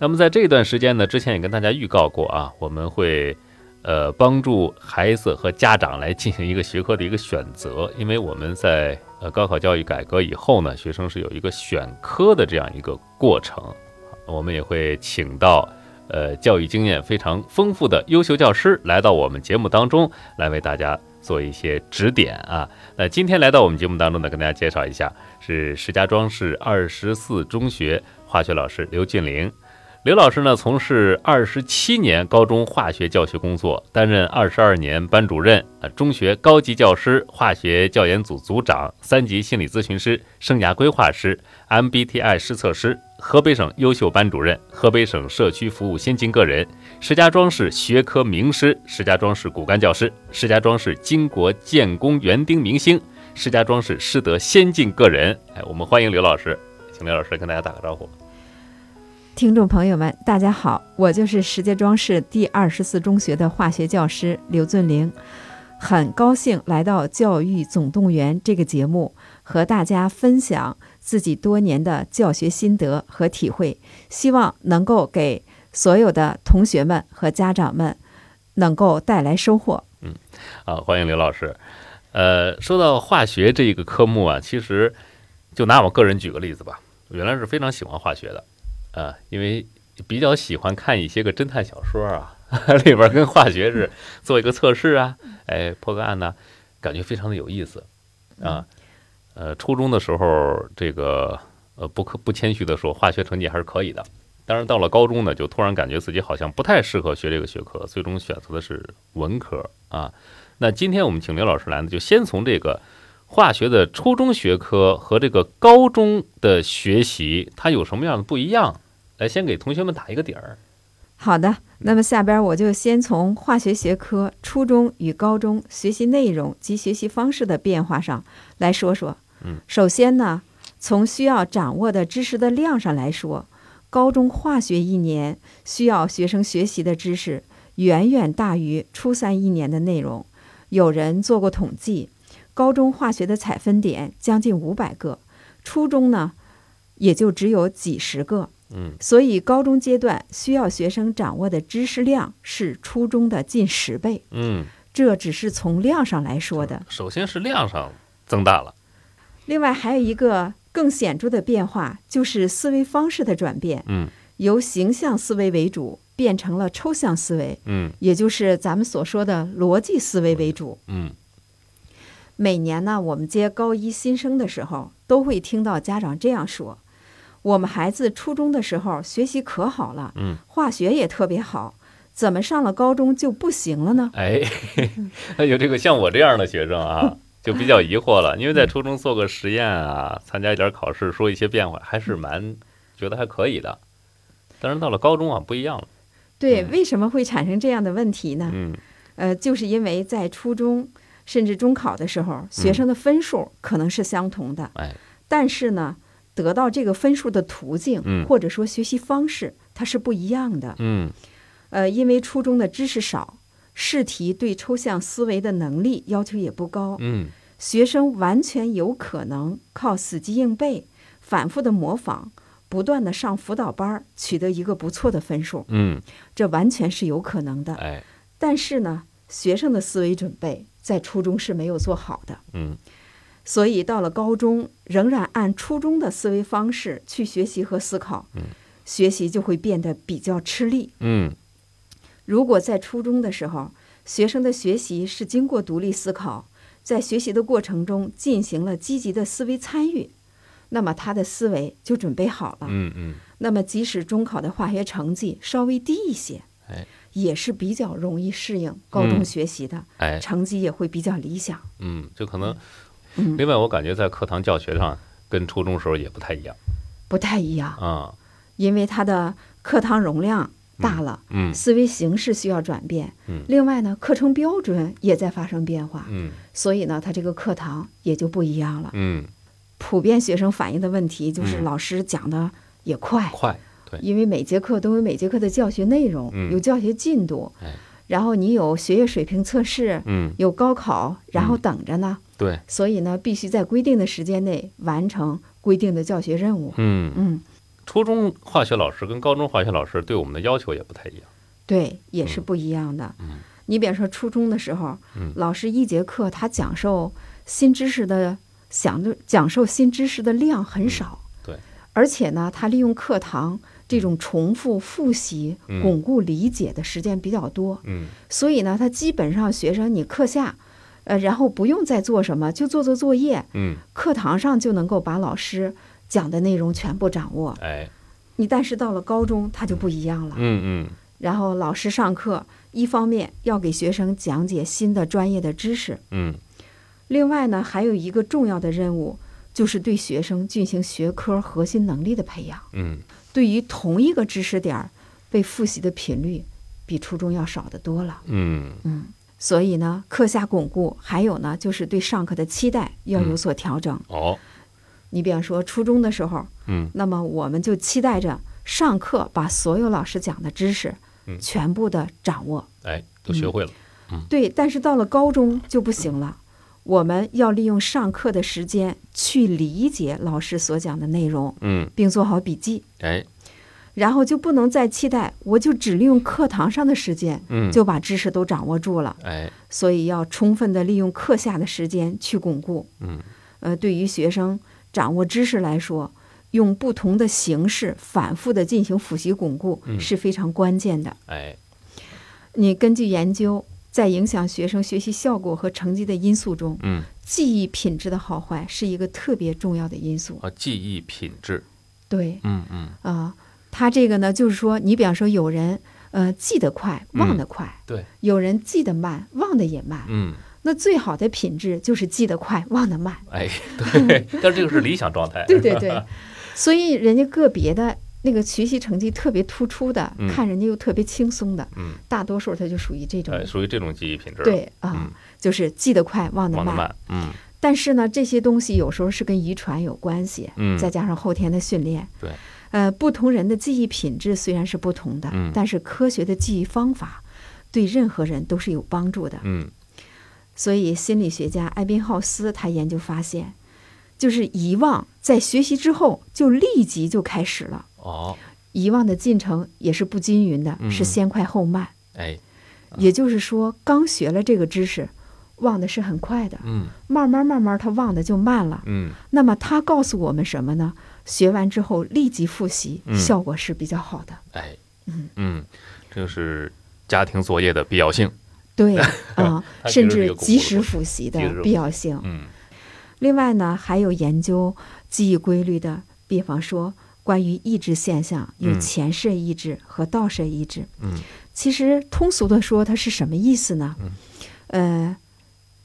那么在这段时间呢，之前也跟大家预告过啊，我们会呃帮助孩子和家长来进行一个学科的一个选择，因为我们在呃高考教育改革以后呢，学生是有一个选科的这样一个过程，我们也会请到呃教育经验非常丰富的优秀教师来到我们节目当中来为大家做一些指点啊。那今天来到我们节目当中呢，跟大家介绍一下是石家庄市二十四中学化学老师刘俊玲。刘老师呢，从事二十七年高中化学教学工作，担任二十二年班主任、呃中学高级教师、化学教研组组长、三级心理咨询师、生涯规划师、MBTI 施测师、河北省优秀班主任、河北省社区服务先进个人、石家庄市学科名师、石家庄市骨干教师、石家庄市巾帼建工园丁明星、石家庄市师德先进个人。哎，我们欢迎刘老师，请刘老师跟大家打个招呼。听众朋友们，大家好，我就是石家庄市第二十四中学的化学教师刘俊玲，很高兴来到《教育总动员》这个节目，和大家分享自己多年的教学心得和体会，希望能够给所有的同学们和家长们能够带来收获。嗯好，欢迎刘老师。呃，说到化学这一个科目啊，其实就拿我个人举个例子吧，我原来是非常喜欢化学的，啊，因为比较喜欢看一些个侦探小说啊，里边跟化学是做一个测试啊，哎，破个案呐、感觉非常的有意思啊。呃，初中的时候，这个呃不可不谦虚的说，化学成绩还是可以的。当然，到了高中呢，就突然感觉自己好像不太适合学这个学科，最终选择的是文科啊。那今天我们请刘老师来呢，就先从这个化学的初中学科和这个高中的学习，它有什么样的不一样？来，先给同学们打一个底儿。好的，那么下边我就先从化学学科初中与高中学习内容及学习方式的变化上来说说。嗯，首先呢，从需要掌握的知识的量上来说，高中化学一年需要学生学习的知识远远大于初三一年的内容。有人做过统计，高中化学的采分点将近五百个，初中呢也就只有几十个。嗯，所以高中阶段需要学生掌握的知识量是初中的近十倍，嗯，这只是从量上来说的。首先是量上增大了。另外还有一个更显著的变化，就是思维方式的转变，嗯。由形象思维为主变成了抽象思维，嗯。也就是咱们所说的逻辑思维为主。嗯。每年呢，我们接高一新生的时候，都会听到家长这样说：“我们孩子初中的时候学习可好了，嗯，化学也特别好，怎么上了高中就不行了呢哎，那有这个像我这样的学生啊，就比较疑惑了，因为在初中做个实验啊，参加一点考试，说一些变化，还是蛮觉得还可以的。但是到了高中啊，不一样了。？”对，嗯为什么会产生这样的问题呢？嗯呃，就是因为在初中甚至中考的时候，学生的分数可能是相同的，哎，但是呢，得到这个分数的途径、嗯。或者说学习方式，它是不一样的。嗯。呃，因为初中的知识少，试题对抽象思维的能力要求也不高，嗯。学生完全有可能靠死记硬背、反复的模仿、不断的上辅导班，取得一个不错的分数，嗯，这完全是有可能的。哎，但是呢，学生的思维准备在初中是没有做好的，嗯所以到了高中，仍然按初中的思维方式去学习和思考，嗯学习就会变得比较吃力。嗯如果在初中的时候，学生的学习是经过独立思考，在学习的过程中进行了积极的思维参与，那么他的思维就准备好了。嗯嗯，那么即使中考的化学成绩稍微低一些，哎也是比较容易适应高中嗯学习的，哎，成绩也会比较理想。嗯，就可能。嗯，另外，我感觉在课堂教学上跟初中时候也不太一样不太一样，啊。因为他的课堂容量大了，嗯思维形式需要转变。嗯另外呢，课程标准也在发生变化，嗯所以呢，他这个课堂也就不一样了。嗯，普遍学生反映的问题就是嗯老师讲的也快，快，对，因为每节课都有每节课的教学内容，嗯有教学进度，哎然后你有学业水平测试，嗯有高考，然后等着呢。对，所以呢，必须在规定的时间内完成规定的教学任务。嗯。嗯。初中化学老师跟高中化学老师对我们的要求也不太一样。对，也是不一样的。嗯。你比如说初中的时候，嗯。老师一节课他讲授新知识的讲的讲授新知识的量很少，嗯。对，而且呢，他利用课堂这种重复复习、嗯。巩固理解的时间比较多，嗯。所以呢，他基本上学生你课下，呃，然后不用再做什么，就做做作业，嗯，课堂上就能够把老师讲的内容全部掌握。哎，你但是到了高中，他就不一样了。嗯嗯然后老师上课，一方面要给学生讲解新的专业的知识，嗯另外呢，还有一个重要的任务，就是对学生进行学科核心能力的培养。嗯对于同一个知识点儿，被复习的频率比初中要少得多了。嗯嗯，所以呢，课下巩固，还有呢，就是对上课的期待要有所调整。哦，你比方说初中的时候，嗯。那么我们就期待着上课把所有老师讲的知识嗯。全部的掌握。哎，都学会了。嗯。对，但是到了高中就不行了，我们要利用上课的时间去理解老师所讲的内容，嗯，并做好笔记，哎，然后就不能再期待我就只利用课堂上的时间嗯，就把知识都掌握住了，哎，所以要充分的利用课下的时间去巩固。嗯。呃，对于学生掌握知识来说，用不同的形式反复的进行复习巩固嗯。是非常关键的。哎，你根据研究，在影响学生学习效果和成绩的因素中，嗯，记忆品质的好坏是一个特别重要的因素。啊，记忆品质。对。嗯嗯，啊，他这个呢，就是说，你比方说有人呃记得快，忘得快；对，有人记得慢，忘得也慢。嗯，那最好的品质就是记得快，忘得慢。哎，对，但是这个是理想状态。对对对，所以人家个别的那个学习成绩特别突出的，嗯看人家又特别轻松的，嗯，大多数他就属于这种。哎，属于这种记忆品质。，对啊，嗯就是记得快，忘得慢。忘得慢。嗯但是呢，这些东西有时候是跟遗传有关系，嗯，再加上后天的训练。对，呃，不同人的记忆品质虽然是不同的，嗯。但是科学的记忆方法对任何人都是有帮助的。嗯。所以，心理学家艾宾浩斯他研究发现，就是遗忘在学习之后就立即就开始了，哦，遗忘的进程也是不均匀的，嗯。是先快后慢。哎，也就是说，刚学了这个知识，忘的是很快的，嗯。慢慢慢慢他忘的就慢了。嗯。那么他告诉我们什么呢？学完之后立即复习，嗯效果是比较好的。哎，嗯嗯，这是家庭作业的必要性。对 啊、甚至及时复习的必要性。嗯另外呢，还有研究记忆规律的，比方说关于抑制现象，有嗯前摄抑制和倒摄抑制。嗯其实通俗的说，它是什么意思呢？嗯呃，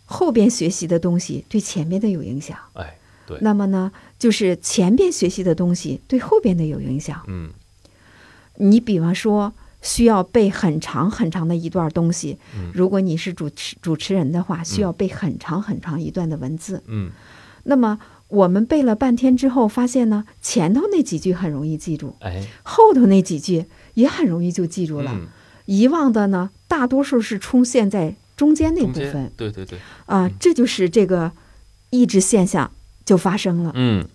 后边学习的东西对前面的有影响。哎，对。那么呢，就是前边学习的东西对后边的有影响。嗯。你比方说，需要背很长很长的一段东西，嗯。如果你是主持主持人的话，需要背很长很长一段的文字。嗯。那么我们背了半天之后，发现呢，前头那几句很容易记住，哎，后头那几句也很容易就记住了。嗯，遗忘的呢，大多数是出现在中间那部分。对对对，啊，这就是这个抑制现象就发生了。嗯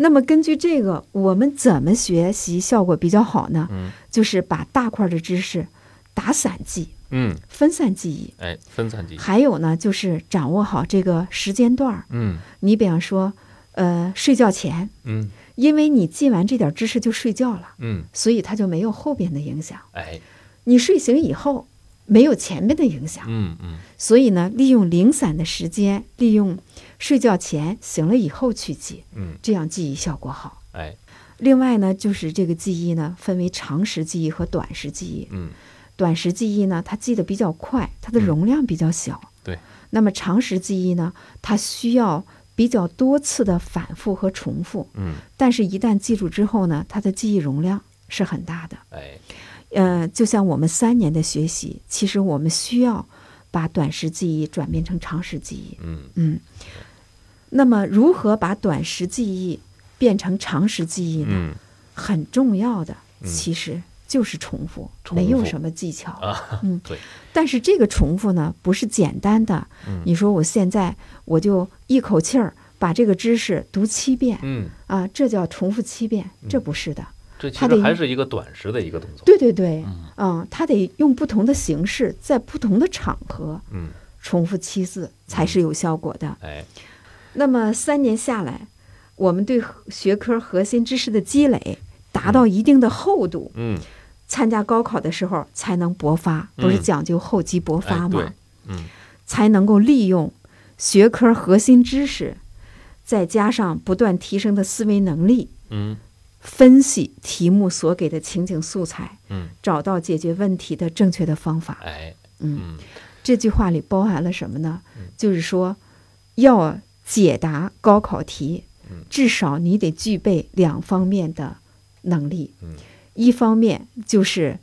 那么根据这个，我们怎么学习效果比较好呢？嗯就是把大块的知识打散记，嗯，分散记忆。哎，分散记忆。还有呢，就是掌握好这个时间段儿。嗯你比方说，呃，睡觉前，嗯因为你记完这点知识就睡觉了，嗯，所以它就没有后边的影响。哎，你睡醒以后，没有前面的影响。嗯嗯所以呢，利用零散的时间，利用睡觉前醒了以后去记，嗯，这样记忆效果好。哎，另外呢，就是这个记忆呢，分为长时记忆和短时记忆。嗯短时记忆呢，它记得比较快，它的容量比较小。对。那么长时记忆呢，它需要比较多次的反复和重复，嗯，但是一旦记住之后呢，它的记忆容量是很大的。哎，呃，就像我们三年的学习，其实我们需要把短时记忆转变成长时记忆。嗯嗯，那么如何把短时记忆变成长时记忆呢？嗯很重要的嗯其实就是重复，重复没有什么技巧。啊，嗯 对，但是这个重复呢，不是简单的。嗯你说我现在我就一口气儿把这个知识读七遍嗯啊，这叫重复七遍？这不是的。这其它得实还是一个短时的一个动作。对对对，嗯嗯，它得用不同的形式，在不同的场合嗯，重复七次才是有效果的。哎，那么三年下来，我们对学科核心知识的积累达到一定的厚度，嗯，参加高考的时候才能勃发，不是嗯讲究厚积薄哎发吗？对，嗯。才能够利用学科核心知识，再加上不断提升的思维能力，嗯。分析题目所给的情景素材，嗯，找到解决问题的正确的方法。哎，嗯，嗯。这句话里包含了什么呢？嗯？就是说，要解答高考题嗯，至少你得具备两方面的能力。嗯。一方面就是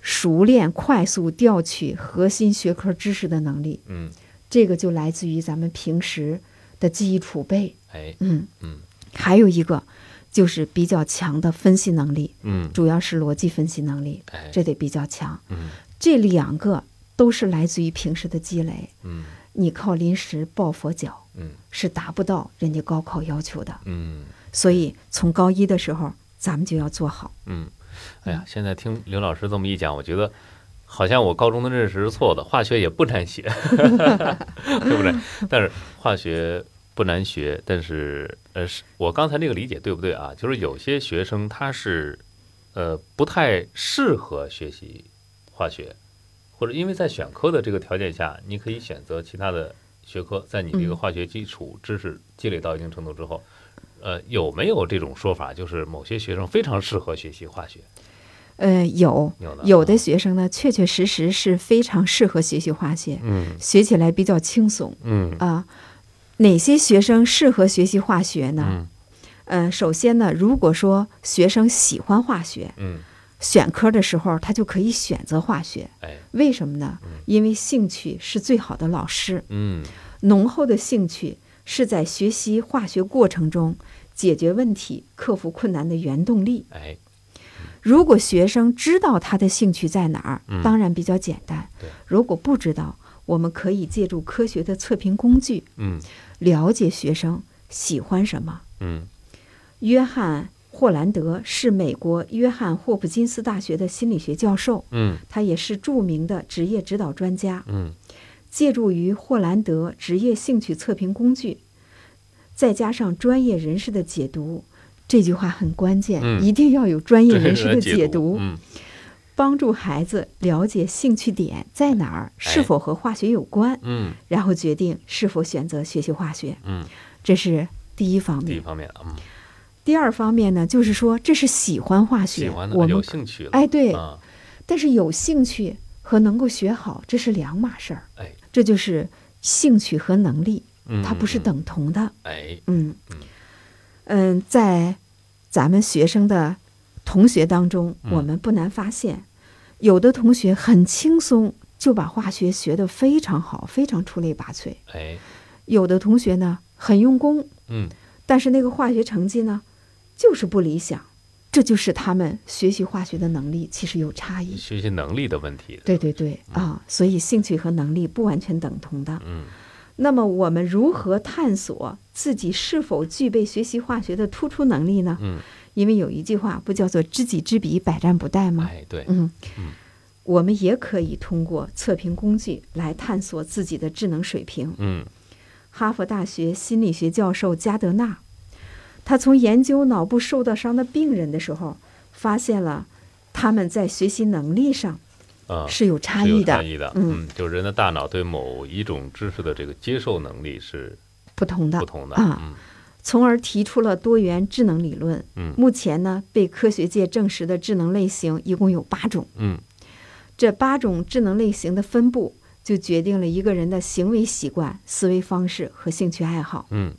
熟练快速调取核心学科知识的能力，嗯，这个就来自于咱们平时的记忆储备。哎，嗯，嗯。还有一个就是比较强的分析能力，嗯，主要是逻辑分析能力，哎，这得比较强。嗯。这两个都是来自于平时的积累，嗯你靠临时抱佛脚嗯是达不到人家高考要求的。嗯所以从高一的时候，咱们就要做好。嗯，哎呀，现在听刘老师这么一讲，我觉得。好像我高中的认识是错的，化学也不难写，对不对？但是化学不难学，但是呃，是我刚才那个理解对不对啊？就是有些学生他是呃不太适合学习化学，或者因为在选科的这个条件下，你可以选择其他的学科，在你这个嗯化学基础知识积累到一定程度之后，呃，有没有这种说法，就是某些学生非常适合学习化学？呃，有有的，学生呢，确确实实是非常适合学习化学，嗯学起来比较轻松嗯啊。哪些学生适合学习化学呢？嗯呃，首先呢，如果说学生喜欢化学，嗯，选科的时候他就可以选择化学。哎，为什么呢？因为兴趣是最好的老师，嗯浓厚的兴趣是在学习化学过程中解决问题、克服困难的原动力。哎，如果学生知道他的兴趣在哪儿嗯，当然比较简单对；如果不知道，我们可以借助科学的测评工具，嗯了解学生喜欢什么。嗯约翰·霍兰德是美国约翰霍普金斯大学的心理学教授，嗯他也是著名的职业指导专家。嗯借助于霍兰德职业兴趣测评工具，再加上专业人士的解读，这句话很关键，嗯一定要有专业人士的是解解读，嗯帮助孩子了解兴趣点在哪儿，是否和化学有关，嗯然后决定是否选择学习化学。嗯，这是第一方面第一面。方面啊，嗯，第二方面呢，就是说这是喜欢化学，喜欢的有我们兴趣了，哎对，啊，但是有兴趣和能够学好这是两码事儿，哎，这就是兴趣和能力，嗯它不是，嗯等同的。哎，嗯。嗯。嗯，在咱们学生的同学当中，嗯。我们不难发现，有的同学很轻松就把化学学得非常好，非常出类拔萃；哎，有的同学呢很用功，嗯。但是那个化学成绩呢就是不理想。这就是他们学习化学的能力其实有差异。学习能力的问题，对对对啊，所以兴趣和能力不完全等同的。嗯那么我们如何探索自己是否具备学习化学的突出能力呢？嗯，因为有一句话不叫做“知己知彼，百战不殆”吗？哎，对，嗯嗯我们也可以通过测评工具来探索自己的智能水平。嗯哈佛大学心理学教授加德纳，他从研究脑部受到伤的病人的时候，发现了他们在学习能力上啊，是有差异的。差，异的，嗯。嗯，就人的大脑对某一种知识的这个接受能力是不同的。不同的，啊嗯。从而提出了多元智能理论。嗯。目前呢，被科学界证实的智能类型一共有八种。嗯。这八种智能类型的分布，就决定了一个人的行为习惯、思维方式和兴趣爱好。嗯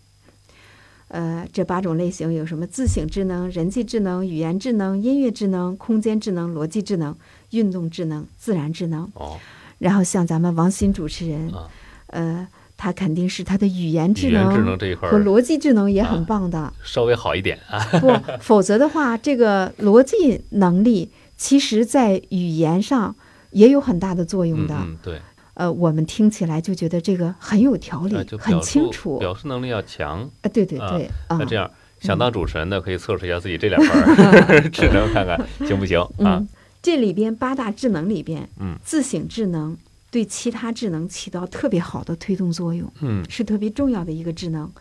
呃，这八种类型有什么？自省智能、人际智能、语言智能、音乐智能、空间智能、逻辑智能、运动智能、自然智能。哦然后像咱们王鑫主持人，啊，呃，他肯定是他的语言智语言能智能这一块和逻辑智能也很啊棒的。稍微好一点啊，不，否则的话，这个逻辑能力其实在语言上也有很大的作用的。嗯嗯，对，呃，我们听起来就觉得这个很有条理，很清楚。表示能力要强，啊，对对啊对，啊那这样想当主持人的可以测试一下自己这两门儿智能，看看行不行啊嗯？，这里边八大智能里边，嗯自省智能对其他智能起到特别好的推动作用，嗯，是特别重要的一个智能。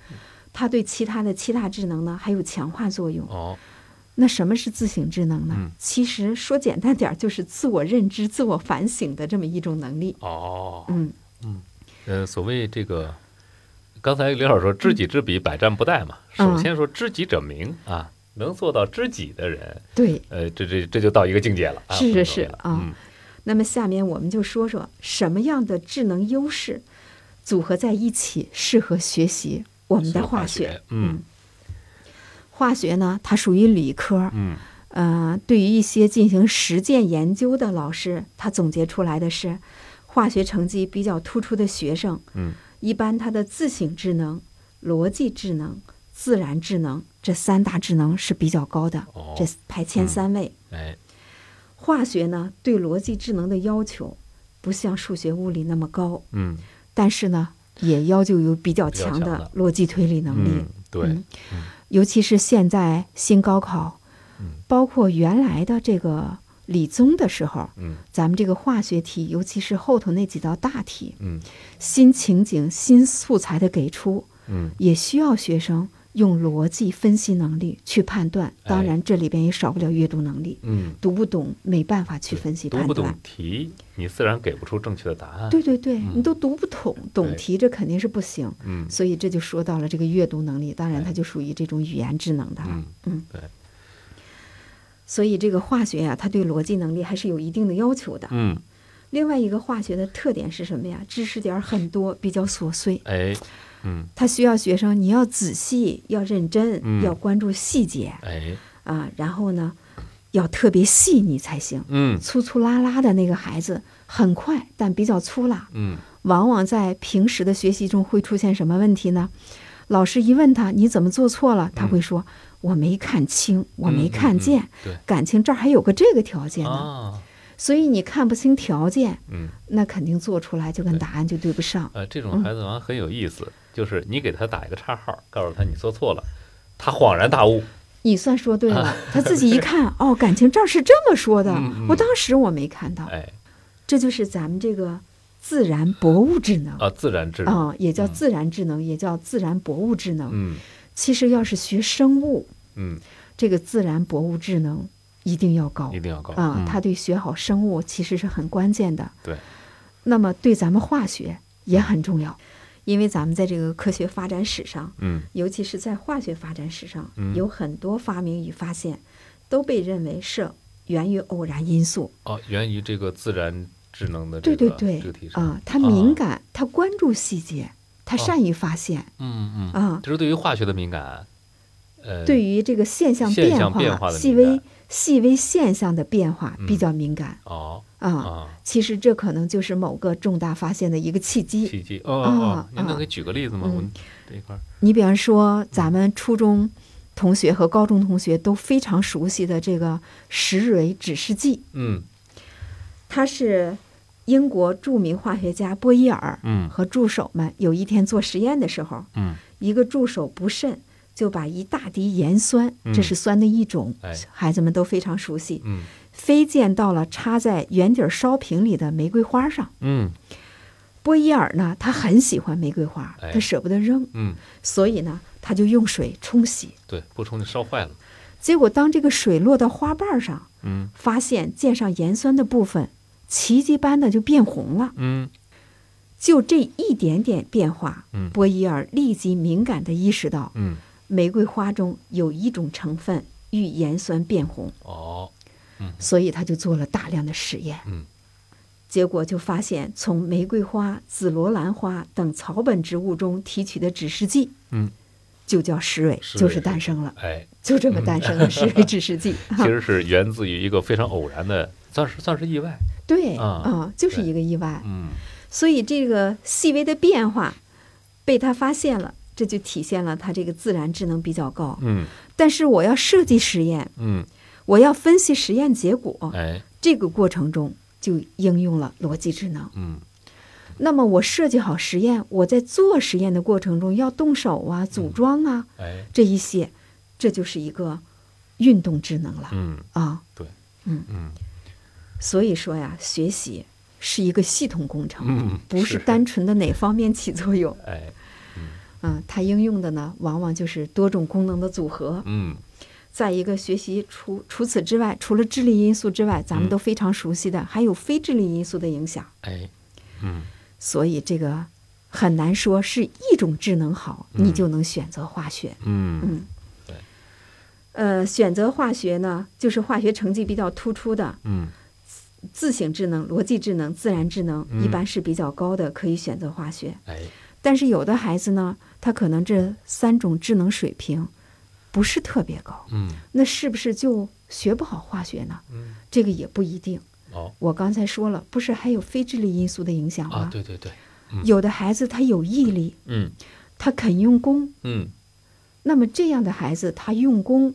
它对其他的七大智能呢还有强化作用。哦，那什么是自省智能呢？嗯其实说简单点儿，就是自我认知、自我反省的这么一种能力。哦，嗯嗯，呃，所谓这个，刚才刘老师说“知己知彼，百战不殆”嘛。嗯首先说“知己者明”啊，能做到知己的人，对。呃，这这这就到一个境界了啊。是是是啊嗯那么下面我们就说说什么样的智能优势组合在一起适合学习我们的学化学。嗯化学呢，它属于理科，嗯。呃，对于一些进行实践研究的老师，他总结出来的是，化学成绩比较突出的学生，嗯。一般他的自省智能、逻辑智能、自然智能这三大智能是比较高的，哦。这排前三位。哎。化学呢，对逻辑智能的要求不像数学、物理那么高，嗯。但是呢，也要求有比较强的。强的逻辑推理能力。嗯，对，嗯尤其是现在新高考，嗯包括原来的这个理综的时候，嗯咱们这个化学题，尤其是后头那几道大题，嗯新情景、新素材的给出，嗯也需要学生用逻辑分析能力去判断。当然，这里边也少不了阅读能力，嗯，读不懂没办法去分析读不懂判断。题，你自然给不出正确的答案。对对对，嗯你都读不懂，懂题这肯定是不行。嗯所以这就说到了这个阅读能力，当然哎它就属于这种语言智能的了。嗯嗯，对，所以这个化学呀、它对逻辑能力还是有一定的要求的。嗯另外一个化学的特点是什么呀？知识点儿很多，比较琐碎，哎嗯。它需要学生你要仔细、要认真、嗯。要关注细节哎。啊，然后呢，要特别细腻才行。嗯。粗粗拉拉的那个孩子很快，但比较粗拉，嗯。往往在平时的学习中会出现什么问题呢？老师一问他你怎么做错了，他会说、我没看清，我没看见，嗯嗯对。感情这儿还有个这个条件呢。啊。所以你看不清条件，嗯。那肯定做出来就跟答案就对不上。呃，这种孩子好像很有意思，就是你给他打一个叉号，告诉他你做错了，他恍然大悟。你算说对了，他自己一看，哦，感情这儿是这么说的，我当时我没看到，哎这就是咱们这个自然博物智能啊，自然智能。啊、也叫自然智能，也叫自然博物智能。嗯其实要是学生物，嗯，这个自然博物智能一定要高一定要高啊，嗯它对学好生物其实是很关键的。对，那么对咱们化学也很重要，因为咱们在这个科学发展史上，嗯尤其是在化学发展史上，嗯有很多发明与发现都被认为是源于偶然因素。哦，源于这个自然智能的这个对对对啊，他敏感，他关注细节，他哦善于发现嗯嗯啊。这是对于化学的敏感。呃，对于这个现象变化的细微细微现象的变化嗯。比较敏感。哦啊。啊，其实这可能就是某个重大发现的一个契机。契机哦哦哦啊，啊您能给举个例子吗？嗯我们这一块儿。你比方说，咱们初中同学和高中同学都非常熟悉的这个石蕊指示剂，嗯。它是英国著名化学家波伊尔嗯。和助手们有一天做实验的时候，嗯。一个助手不慎就把一大滴盐酸，嗯这是酸的一种，哎孩子们都非常熟悉，嗯飞溅到了插在圆底烧瓶里的玫瑰花上。嗯波伊尔呢，他很喜欢玫瑰花，哎他舍不得扔，嗯，所以呢，他就用水冲洗。对，不冲就烧坏了。结果当这个水落到花瓣上，嗯发现溅上盐酸的部分，奇迹般的就变红了。嗯就这一点点变化，嗯波伊尔立即敏感地意识到，嗯玫瑰花中有一种成分遇盐酸变红，哦所以他就做了大量的实验。嗯结果就发现，从玫瑰花、紫罗兰花等草本植物中提取的指示剂，嗯，就叫石蕊，就是诞生了，哎，就这么诞生了 石蕊指示剂。其实是源自于一个非常偶然的，算是算是意外。对啊啊，就是一个意外。嗯所以这个细微的变化被他发现了，这就体现了它这个自然智能比较高。嗯但是我要设计实验，嗯，我要分析实验结果，哎这个过程中就应用了逻辑智能。嗯那么我设计好实验，我在做实验的过程中要动手啊、组装啊，哎这一些这就是一个运动智能了嗯啊。对嗯所以说呀，学习是一个系统工程，嗯，不是单纯的哪方面起作用。哎嗯，它应用的呢，往往就是多种功能的组合。嗯再一个，学习除除此之外，除了智力因素之外，咱们嗯都非常熟悉的，还有非智力因素的影响。哎嗯所以这个很难说是一种智能好，嗯你就能选择化学。嗯嗯，对。呃，选择化学呢，就是化学成绩比较突出的，嗯自省智能、逻辑智能、自然智能，嗯一般是比较高的，可以选择化学。哎但是有的孩子呢，他可能这三种智能水平不是特别高，嗯那是不是就学不好化学呢？嗯这个也不一定。哦我刚才说了，不是还有非智力因素的影响吗？啊对对对有的孩子他有毅力，嗯他肯用功，嗯那么这样的孩子他用功，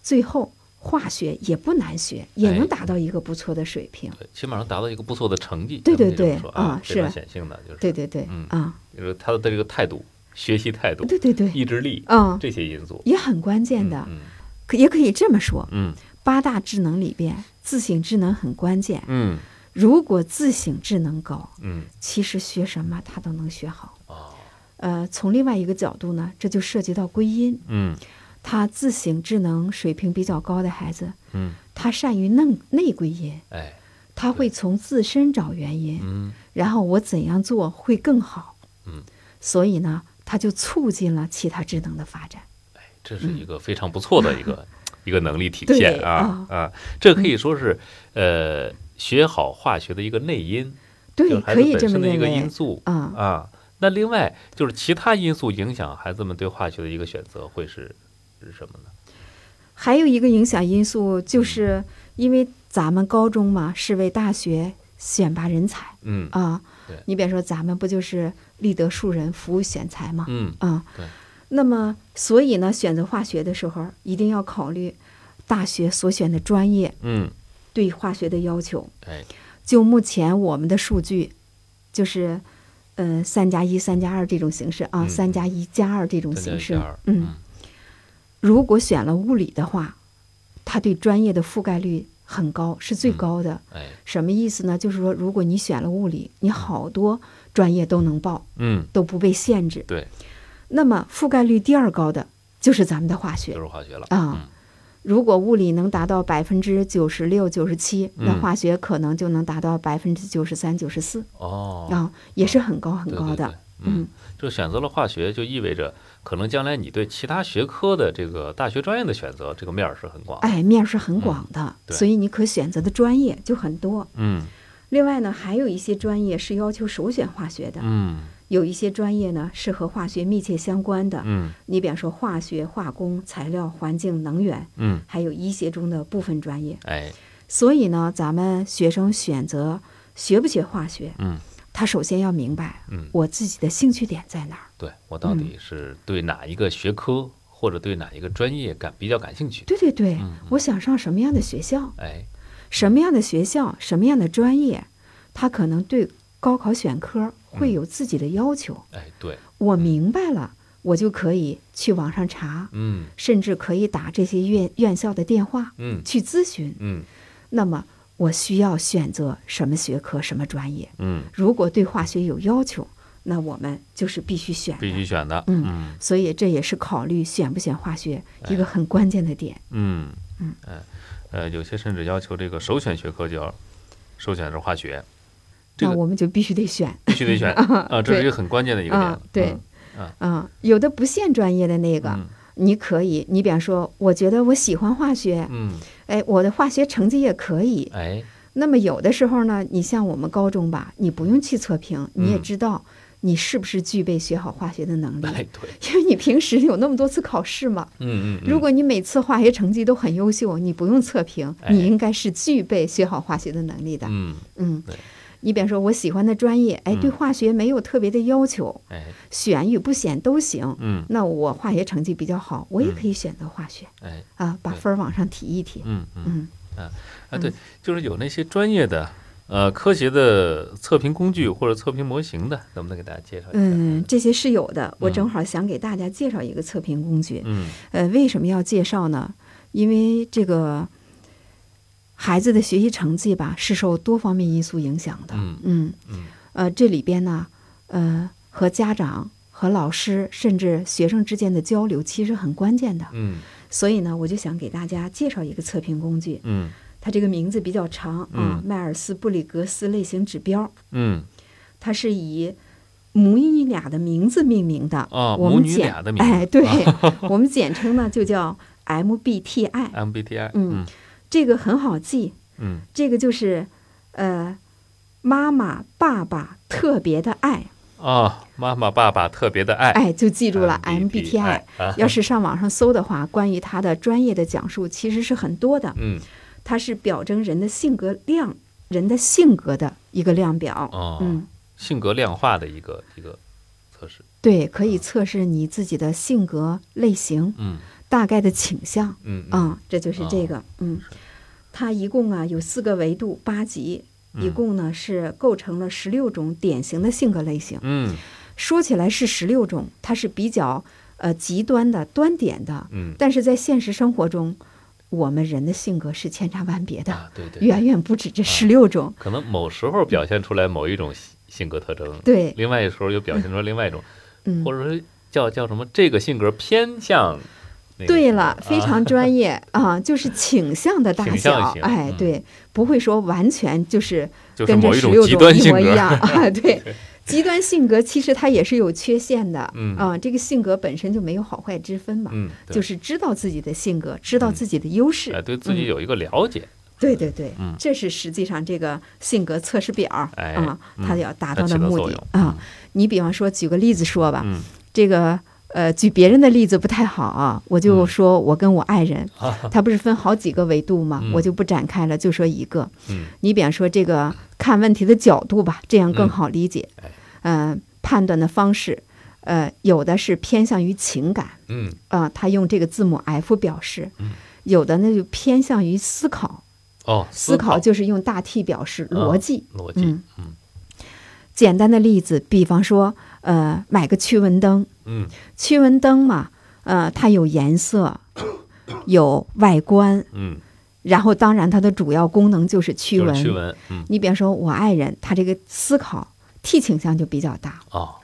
最后化学也不难学，也哎能达到一个不错的水平。对，起码能达到一个不错的成绩。对对对啊是显性的，就是对对对，嗯啊，就是他的这个态度、学习态度、对对对，意志力嗯，这些因素。也很关键的。嗯可也可以这么说，嗯八大智能里边，自省智能很关键。嗯如果自省智能高，嗯其实学什么他都能学好。哦呃，从另外一个角度呢，这就涉及到归因。嗯他自省智能水平比较高的孩子，嗯他善于内内归因，哎他会从自身找原因，嗯然后我怎样做会更好。嗯，所以呢，它就促进了其他智能的发展。哎，这是一个非常不错的 一个一个能力体现啊啊！这可以说是呃学好化学的一一个内因，对，孩可以这么一个因素啊。啊。那另外就是其他因素影响孩子们对化学的一个选择会是是什么呢？还有一个影响因素，嗯就是因为咱们高中嘛是为大学选拔人才嗯啊。你比如说，咱们不就是立德树人，服务选材嘛？嗯啊对。那么，所以呢，选择化学的时候，一定要考虑大学所选的专业嗯对化学的要求。哎就目前我们的数据，就是，呃，三加一、三加二这种形式啊，嗯三加一加二这种形式。嗯，如果选了物理的话，它对专业的覆盖率很高，是最嗯高的。哎什么意思呢？就是说，如果你选了物理，你好多专业都能报，嗯。都不被限制。对，那么覆盖率第二高的就是咱们的化学。就是化学了。啊。嗯。如果物理能达到百分之九十六、九十七，那嗯化学可能就能达到百分之九十三、九十四。哦。啊，也是很高很高的。对对嗯，就选择了化学，就意味着可能将来你对其他学科的这个大学专业的选择，这个面儿是很广的。哎，面儿是很广的，嗯所以你可选择的专业就很多。嗯另外呢，还有一些专业是要求首选化学的，嗯。有一些专业呢是和化学密切相关的。嗯。你比方说化学、化工、材料、环境、能源，嗯，还有医学中的部分专业。哎，所以呢，咱们学生选择学不学化学，嗯。他首先要明白嗯，我自己的兴趣点在哪儿。对我到底是对哪一个学科或者对哪一个专业感比较感兴趣？对对对，嗯。我想上什么样的学校，哎，什么样的学校，什么样的专业，他可能对高考选科会有自己的要求。哎，对，我明白了，我就可以去网上查，嗯甚至可以打这些院院校的电话嗯去咨询。嗯那么我需要选择什么学科、什么专业？嗯，如果对化学有要求，那我们就是必须选。必须选的。嗯嗯所以这也是考虑选不选化学哎一个很关键的点。嗯嗯哎呃，有些甚至要求这个首选学科就要首选是化学，这个那我们就必须得选。必须得选 啊，这是一个很关键的一个啊点。对嗯啊，有的不限专业的那个，嗯你可以，你比方说，我觉得我喜欢化学，嗯，哎，我的化学成绩也可以。哎，那么有的时候呢，你像我们高中吧，你不用去测评，你也嗯知道你是不是具备学好化学的能力，哎，对，因为你平时有那么多次考试嘛。嗯嗯，嗯。如果你每次化学成绩都很优秀，你不用测评，哎。你应该是具备学好化学的能力的。嗯嗯，你比方说，我喜欢的专业，哎，嗯。对化学没有特别的要求，哎。选与不选都行。嗯。那我化学成绩比较好，我也可以选择化学、哎啊，把分儿往上提一提。嗯嗯。嗯。啊对，就是有那些专业的呃，科学的测评工具或者测评模型的，能不能给大家介绍一下？嗯，这些是有的。我嗯正好想给大家介绍一个测评工具。嗯呃，为什么要介绍呢？因为这个孩子的学习成绩吧，是受多方面因素影响的。嗯嗯嗯呃，这里边呢，呃，和家长、和老师甚至学生之间的交流其实很关键的。嗯所以呢，我就想给大家介绍一个测评工具。嗯它这个名字比较长啊嗯，迈尔斯布里格斯类型指标，嗯。它是以母女俩的名字命名的。啊，母女我们简俩的名字。哎，对，我们简称呢就叫 MBTI。MBTI，嗯这个很好记，嗯。这个就是呃，妈妈爸爸特别的爱，啊，妈妈爸爸特别的爱，哎，就记住了 MBTI 啊。要是上网上搜的话，关于它的专业的讲述其实是很多的。嗯它是表征人的性格量，人的性格的一个量表。哦，嗯，性格量化的一个一个测试，对，可以测试你自己的性格类型、嗯大概的倾向。嗯啊、这就是这个。嗯，它一共啊有四个维度，八级。一嗯共呢是构成了十六种典型的性格类型。嗯说起来是十六种，它是比较呃极端的端点的，嗯但是在现实生活中，我们人的性格是千差万别的，啊，对对，远远不止这十六种。可能某时候表现出来某一种性性格特征，对，另外一时候又表现出来另外一种，嗯。或，者说叫叫什么这个性格偏向那个对了，非常专业 啊，就是倾向的大小，哎，嗯。对，不会说完全就是跟这十六种一模一样啊，对。极端性格其实它也是有缺陷的，嗯。啊，这个性格本身就没有好坏之分嘛，嗯，就是知道自己的性格，知道嗯自己的优势，哎，对自己嗯。有一个了解，对对对，嗯。这是实际上这个性格测试表啊、哎它嗯要达到的目的啊。你比方说，举个例子说吧，嗯。这个呃，举别人的例子不太好啊，我就嗯说我跟我爱人，啊他不是分好几个维度嘛？嗯我就不展开了，就说一个。嗯你比方说这个看问题的角度吧，这样更嗯好理解。哎嗯、判断的方式，呃，有的是偏向于情感，嗯啊、他用这个字母 F 表示；嗯有的呢就偏向于思考，哦，思考就是用大 T 表示啊逻辑。逻辑，嗯嗯简单的例子，比方说，呃，买个驱蚊灯，嗯。驱蚊灯嘛，呃，它有颜色，有外观，嗯，然后当然它的主要功能就是驱蚊。驱蚊，嗯。你比方说，我爱人他这个思考 T 倾向就比较大，哦，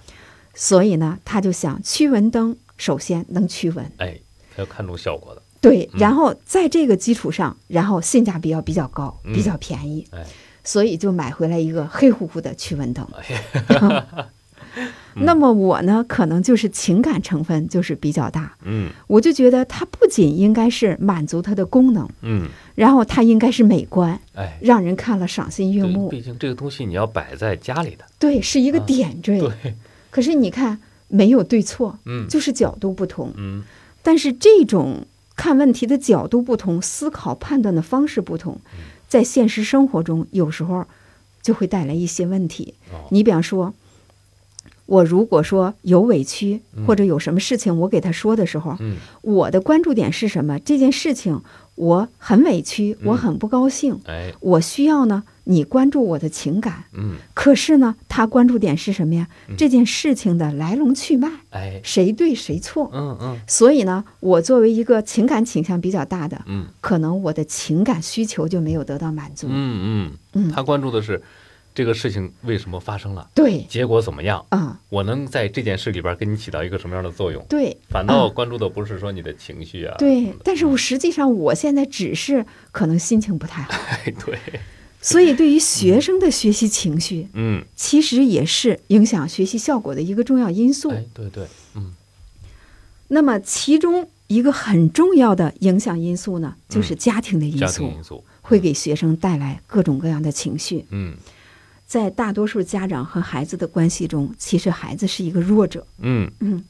所以呢，他就想驱蚊灯首先能驱蚊，哎，他要看重效果的，对，嗯。然后在这个基础上，然后性价比要比较高，嗯。比较便宜，哎所以就买回来一个黑乎乎的驱蚊灯。哎，那么我呢，可能就是情感成分就是比较大，嗯。我就觉得它不仅应该是满足它的功能，嗯，然后它应该是美观，哎，让人看了赏心悦目，毕竟这个东西你要摆在家里的，对，是一个啊。点缀。对，可是你看，没有对错，嗯。就是角度不同。嗯。但是这种看问题的角度不同，思考判断的方式不同，嗯在现实生活中有时候就会带来一些问题。哦。你比方说，我如果说有委屈嗯。或者有什么事情，我给他说的时候，嗯。我的关注点是什么？这件事情我很委屈，嗯。我很不高兴，哎。我需要呢你关注我的情感。嗯。可是呢，他关注点是什么呀？嗯。这件事情的来龙去脉，哎。谁对谁错。嗯嗯。所以呢，我作为一个情感倾向比较大的，嗯。可能我的情感需求就没有得到满足。嗯嗯，嗯。他关注的是这个事情为什么发生了，对，结果怎么样，啊、我能在这件事里边给你起到一个什么样的作用？对，反倒啊。关注的不是说你的情绪啊，对。但是我实际上，我现在只是可能心情不太好，哎 对，所以对于学生的学习情绪，嗯。其实也是影响学习效果的一个重要因素。哎对对，嗯。那么，其中一个很重要的影响因素呢，就是家庭的因嗯家素，庭因素，会给学生带来各种各样的情绪。嗯。在大多数家长和孩子的关系中，其实孩子是一个弱者。嗯。嗯，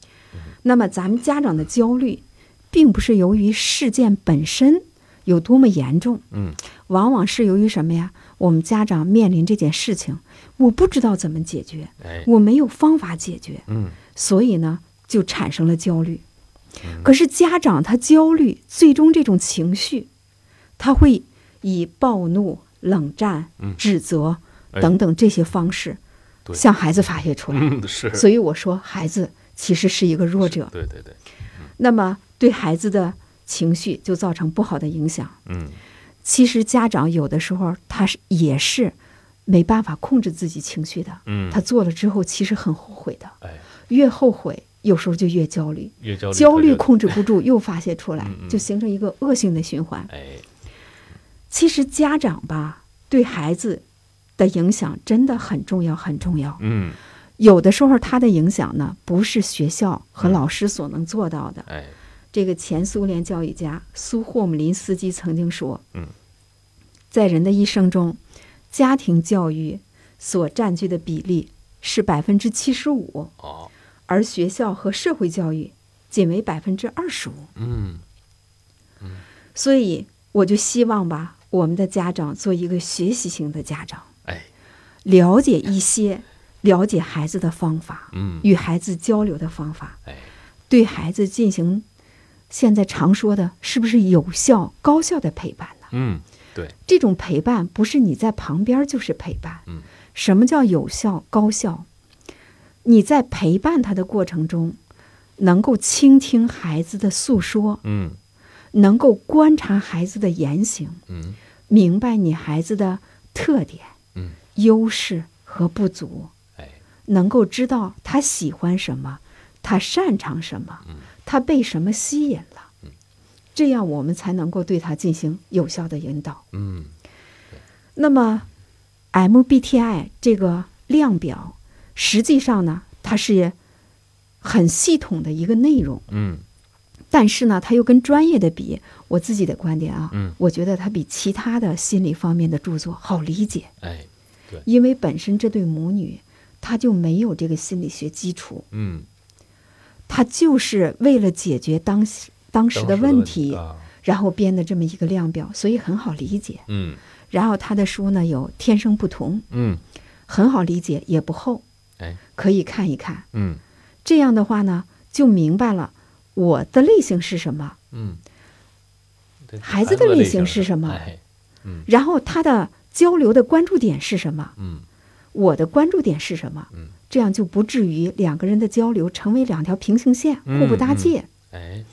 那么咱们家长的焦虑，并不是由于事件本身有多么严重，嗯往往是由于什么呀？我们家长面临这件事情，我不知道怎么解决，哎。我没有方法解决，嗯。所以呢，就产生了焦虑。嗯。可是家长他焦虑，最终这种情绪，他会以暴怒、冷战嗯、指责哎。等等这些方式向孩子发泄出来。嗯，是，所以我说，孩子其实是一个弱者，对对对，那么对孩子的情绪就造成不好的影响。嗯其实家长有的时候他是也是没办法控制自己情绪的，嗯，他做了之后其实很后悔的，哎，越后悔有时候就越焦虑，越焦虑焦虑控制不住又发泄出来嗯，嗯。就形成一个恶性的循环。哎，其实家长吧对孩子的影响真的很重要，很重要。嗯。有的时候他的影响呢不是学校和嗯。老师所能做到的。哎，这个前苏联教育家苏霍姆林斯基曾经说：“嗯，在人的一生中，家庭教育所占据的比例是百分之七十五，哦，而学校和社会教育仅为百分之二十五。嗯。所以，我就希望吧，我们的家长做一个学习型的家长，哎，了解一些了解孩子的方法，嗯。与孩子交流的方法，哎，对孩子进行现在常说的是不是有效、高效的陪伴呢？嗯对，这种陪伴不是你在旁边就是陪伴。嗯。什么叫有效、高效？你在陪伴他的过程中，能够倾听孩子的诉说，嗯。能够观察孩子的言行，嗯。明白你孩子的特点、嗯，优势和不足，哎，能够知道他喜欢什么，他擅长什么，嗯他被什么吸引了，这样我们才能够对他进行有效的引导。嗯那么，MBTI 这个量表，实际上呢，它是很系统的一个内容，嗯。但是呢，它又跟专业的比，我自己的观点啊，嗯。我觉得它比其他的心理方面的著作好理解，哎，因为本身这对母女，她就没有这个心理学基础，嗯，她就是为了解决当时当时的问题，啊，然后编的这么一个量表，所以很好理解。嗯。然后他的书呢有《天生不同》，嗯。很好理解，也不厚，哎，可以看一看。嗯。这样的话呢，就明白了我的类型是什么，嗯，孩子的类型是什么哎，嗯。然后他的交流的关注点是什么，嗯。我的关注点是什么，嗯这样就不至于两个人的交流成为两条平行线，嗯互不搭界。哎，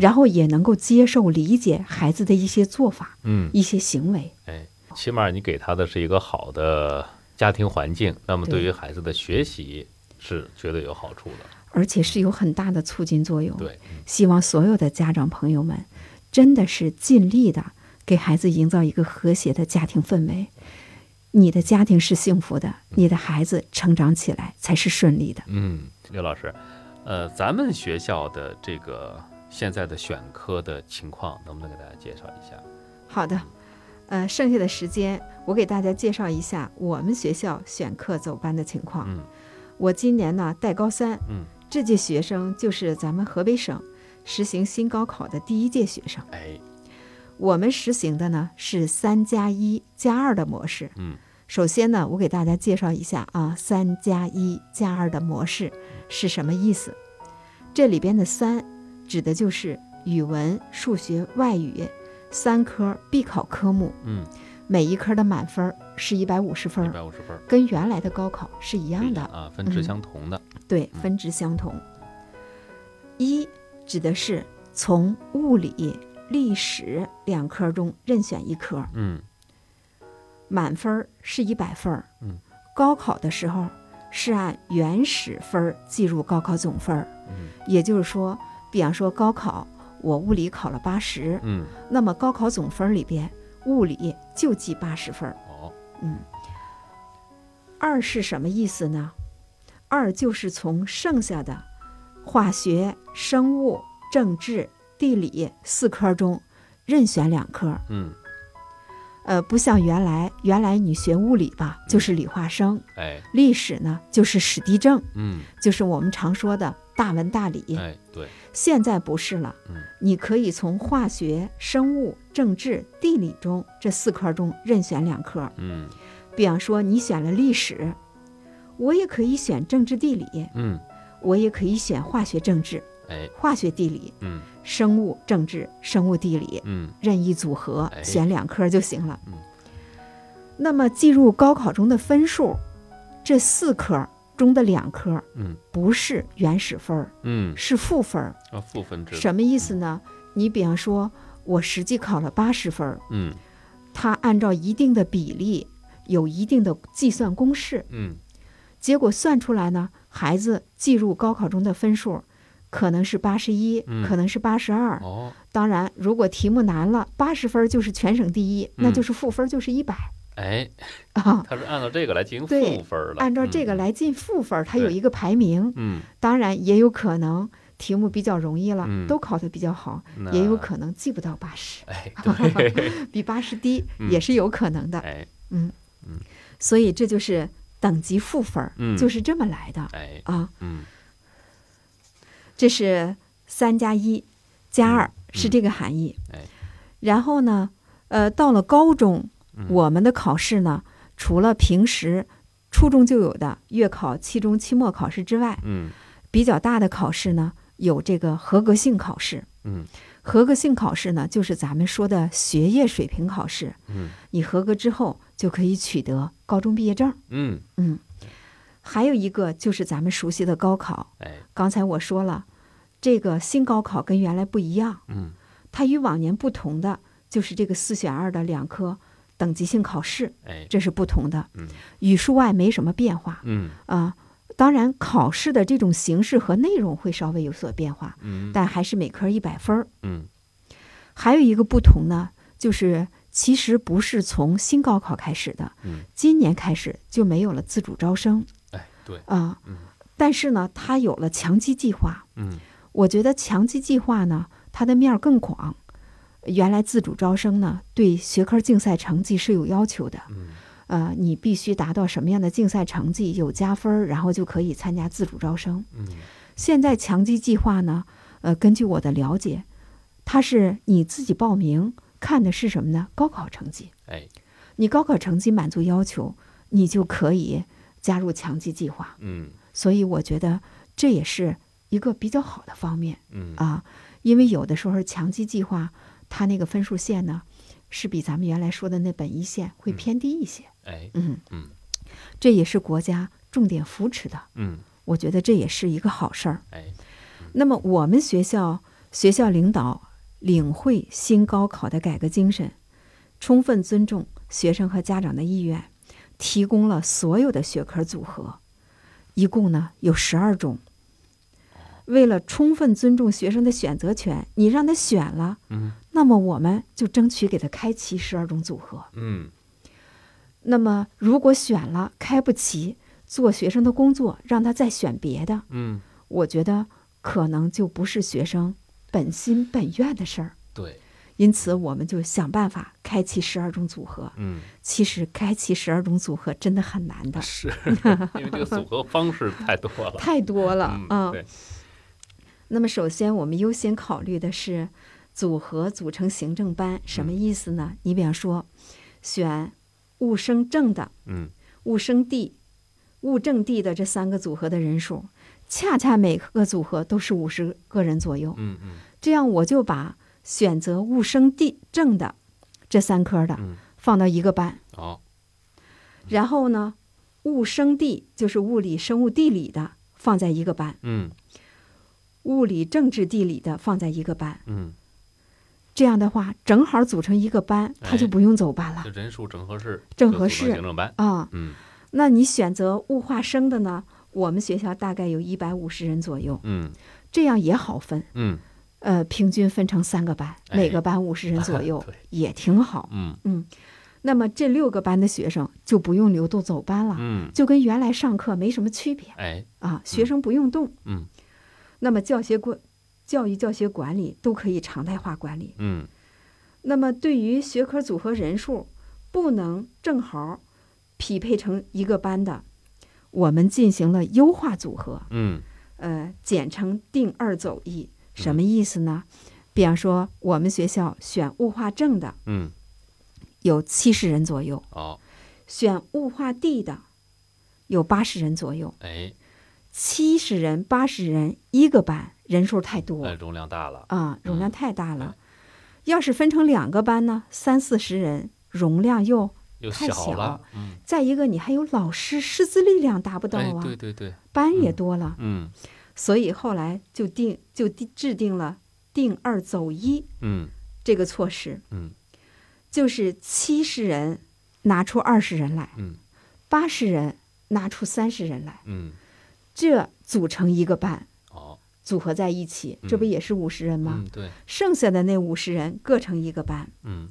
然后也能够接受、理解孩子的一些做法、嗯一些行为。哎，起码你给他的是一个好的家庭环境，那么对于孩子的学习是绝对有好处的。而且是有很大的促进作用。对，嗯希望所有的家长朋友们真的是尽力的给孩子营造一个和谐的家庭氛围。你的家庭是幸福的，你的孩子成长起来才是顺利的。嗯，刘老师，呃，咱们学校的这个现在的选科的情况，能不能给大家介绍一下？好的，呃，剩下的时间我给大家介绍一下我们学校选课走班的情况。嗯我今年呢带高三，嗯，这届学生就是咱们河北省实行新高考的第一届学生。哎，我们实行的呢是三加一加二的模式。嗯首先呢，我给大家介绍一下啊，三加一加二的模式是什么意思？这里边的三指的就是语文、数学、外语三科必考科目，嗯，每一科的满分是一百五十分一，百五十分，跟原来的高考是一样的。啊，分值相同的。对，分值相同。一指的是从物理、历史两科中任选一科，嗯满分儿是一百分儿。嗯，高考的时候是按原始分儿计入高考总分儿，嗯也就是说，比方说高考我物理考了八十，嗯，那么高考总分儿里边物理就记八十分儿。哦，嗯，二是什么意思呢？二就是从剩下的化学、生物、政治、地理四科中任选两科。嗯，呃，不像原来，原来你学物理吧，就是理化生；哎，历史呢，就是史地政，嗯，就是我们常说的大文大理。哎，对，现在不是了，嗯你可以从化学、生物、政治、地理中这四科中任选两科。嗯比方说，你选了历史，我也可以选政治地理，嗯，我也可以选化学政治、哎，化学地理、嗯生物政治、生物地理，嗯。任意组合哎。选两科就行了。嗯。那么计入高考中的分数，这四科中的两科嗯。不是原始分儿，嗯。是负分儿。啊，负分制，什么意思呢？你比方说，我实际考了八十分儿，嗯。它按照一定的比例，有一定的计算公式，嗯。结果算出来呢，孩子计入高考中的分数可能是八十一嗯，可能是八十二。哦，当然，如果题目难了，八十分就是全省第一，那嗯就是负分就是一百哎，啊。他是按照这个来进行对负分了，按照这个嗯，来进负分，它有一个排名。嗯，当然，也有可能题目比较容易了，嗯。都考得比较好，也有可能记不到八十，哎，对，比八十低嗯。也是有可能的。哎。嗯。所以这就是等级负分儿，嗯。就是这么来的哎，啊。嗯这是三加一加二嗯是这个含义。哎然后呢，呃，到了高中，嗯我们的考试呢，除了平时初中就有的月考、期中、期末考试之外，嗯比较大的考试呢，有这个合格性考试。嗯合格性考试呢，就是咱们说的学业水平考试。嗯你合格之后，就可以取得高中毕业证。嗯，嗯，还有一个就是咱们熟悉的高考。哎，刚才我说了，这个新高考跟原来不一样，嗯。它与往年不同的就是这个四选二的两科等级性考试，哎，这是不同的。嗯。语数外没什么变化。嗯。啊、当然，考试的这种形式和内容会稍微有所变化，嗯。但还是每科一百分儿。嗯。还有一个不同呢，就是其实不是从新高考开始的，嗯，今年开始就没有了自主招生。哎，对，啊、嗯。但是呢，它有了强基计划。嗯我觉得强基计划呢，它的面儿更广。原来自主招生呢，对学科竞赛成绩是有要求的，嗯呃，你必须达到什么样的竞赛成绩有加分儿，然后就可以参加自主招生。嗯现在强基计划呢，呃，根据我的了解，它是你自己报名，看的是什么呢？高考成绩。哎，你高考成绩满足要求，你就可以加入强基计划。嗯所以我觉得这也是一个比较好的方面嗯啊，因为有的时候强基计划它那个分数线呢，是比咱们原来说的那本一线会嗯偏低一些。哎，嗯，嗯这也是国家重点扶持的，嗯我觉得这也是一个好事儿。哎，那么我们学校学校领导领会新高考的改革精神，充分尊重学生和家长的意愿，提供了所有的学科组合，一共呢有十二种。为了充分尊重学生的选择权，你让他选了，嗯。那么我们就争取给他开齐十二种组合。嗯。那么如果选了开不齐，做学生的工作让他再选别的，嗯，我觉得可能就不是学生本心本愿的事儿。对，因此，我们就想办法开启十二种组合。嗯。其实，开启十二种组合真的很难的，是，因为这个组合方式太多了，太多了嗯那么，首先我们优先考虑的是组合组成行政班，什么意思呢？你比方说，选物生政的、嗯。物生地、物政地的这三个组合的人数，恰恰每个组合都是五十个人左右。嗯嗯。这样我就把选择物生地政的这三科的嗯，放到一个班，好，然后呢，物生地就是物理、生物、地理的放在一个班，嗯物理、政治、地理的放在一个班。嗯，这样的话，正好组成一个班，他就哎不用走班了。这人数正合适，正合适行政班，啊。嗯。那你选择物化生的呢？我们学校大概有一百五十人左右，嗯。这样也好分。嗯。呃，平均分成三个班，哎。每个班五十 人左右对，也挺好。嗯。那么这六个班的学生就不用流动走班了，嗯，就跟原来上课没什么区别。哎，啊。学生不用动，嗯那么教学管、教育教学管理都可以常态化管理。嗯那么对于学科组合人数不能正好匹配成一个班的，我们进行了优化组合，嗯呃，简称定二走一。什么意思呢？比方说，我们学校选物化正的嗯，有七十人左右，哦，选物化地的有八十人左右。哎，七十人、八十人一个班，人数太多那容量大了，啊，容量太大嗯。了。要是分成两个班呢，三四十人，容量又又太小了，嗯，再一个你还有老师师资力量达不到哎，啊，对对对，班也多了，嗯。所以后来就定就定制定了定二走一嗯这个措施，嗯。就是七十人拿出二十人来，嗯八十人拿出三十人来，嗯，这组成一个班，哦，组合在一起，这不嗯也是五十人吗？嗯对，剩下的那五十人各成一个班，嗯。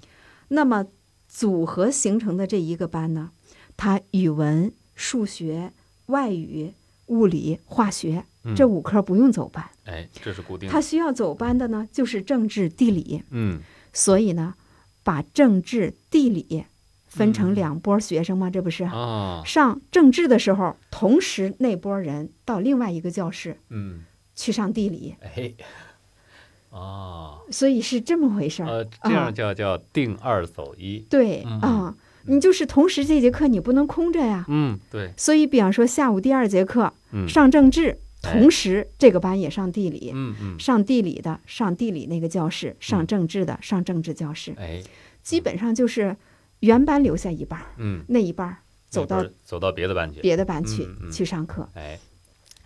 那么组合形成的这一个班呢，它语文、数学、外语、物理、化学嗯。这五科不用走班，哎，这是固定的，它需要走班的呢就是政治、地理。嗯。所以呢，把政治、地理分嗯。成两拨学生嘛，这不是？啊，上政治的时候，同时那拨人到另外一个教室嗯，去上地理，哎，哦，所以是这么回事儿。呃，这样叫叫定二走一，对嗯。啊，你就是同时这节课你不能空着呀。嗯，对，所以，比方说下午第二节课嗯。上政治，哎。同时这个班也上地理，嗯嗯，上地理的上地理那个教室，上政治的上政治教室，哎，基本上就是原班留下一半儿，嗯，那一半儿走到走到别的班去，别的班去、去上课，哎，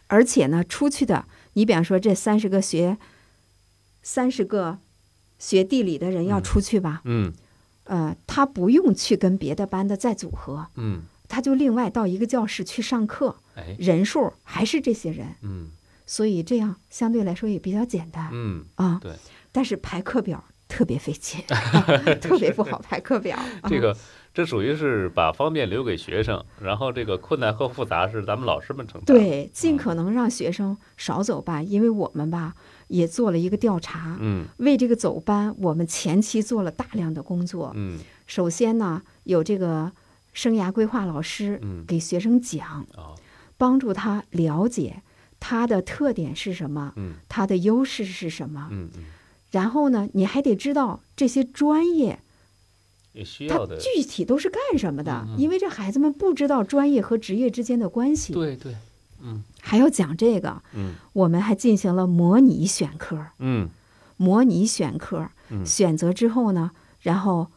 而且呢，出去的，你比方说这三十个学三十个学地理的人要嗯出去吧，嗯。呃，他不用去跟别的班的再组合，嗯，他就另外到一个教室去上课，哎，人数还是这些人，嗯。所以这样相对来说也比较简单、嗯，啊。对，但是排课表特别费劲，特别不好排课表。啊 这个这属于是把方便留给学生，然后这个困难和复杂是咱们老师们承担。，对，尽可能让学生少走班，因为我们吧也做了一个调查，嗯为这个走班，我们前期做了大量的工作。嗯首先呢，有这个生涯规划老师嗯，给学生讲，哦，帮助他了解他的特点是什么，嗯他的优势是什么。嗯嗯，然后呢，你还得知道这些专业也需它要的，具体都是干什么的，嗯嗯。因为这孩子们不知道专业和职业之间的关系。对对，嗯。还要讲这个，嗯。我们还进行了模拟选科，嗯。模拟选科，嗯。选择之后呢，然后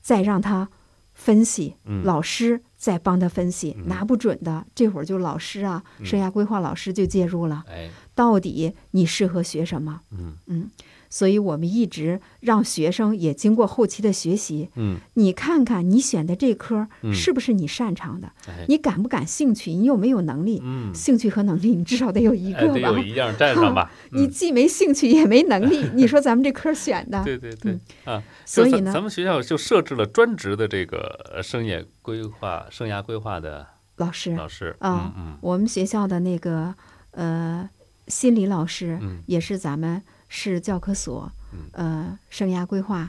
再让他分析，嗯。老师再帮他分析，嗯。拿不准的，这会儿就老师啊，嗯。生涯规划老师就介入了，哎，到底你适合学什么？嗯。嗯，所以我们一直让学生也经过后期的学习，嗯。你看看你选的这科嗯。是不是你擅长的，哎，你感不感兴趣，你有没有能力？嗯，兴趣和能力，你至少得有一哎，个吧。得有一样占上吧。你嗯。既没兴趣也没能力，你说咱们这科选的，对对对。嗯。啊，所以呢咱咱，们学校就设置了专职的这个呃生涯规划、生涯规划的老师。老师。啊嗯。我们学校的那个呃心理老师嗯。也是咱们市教科所嗯呃生涯规划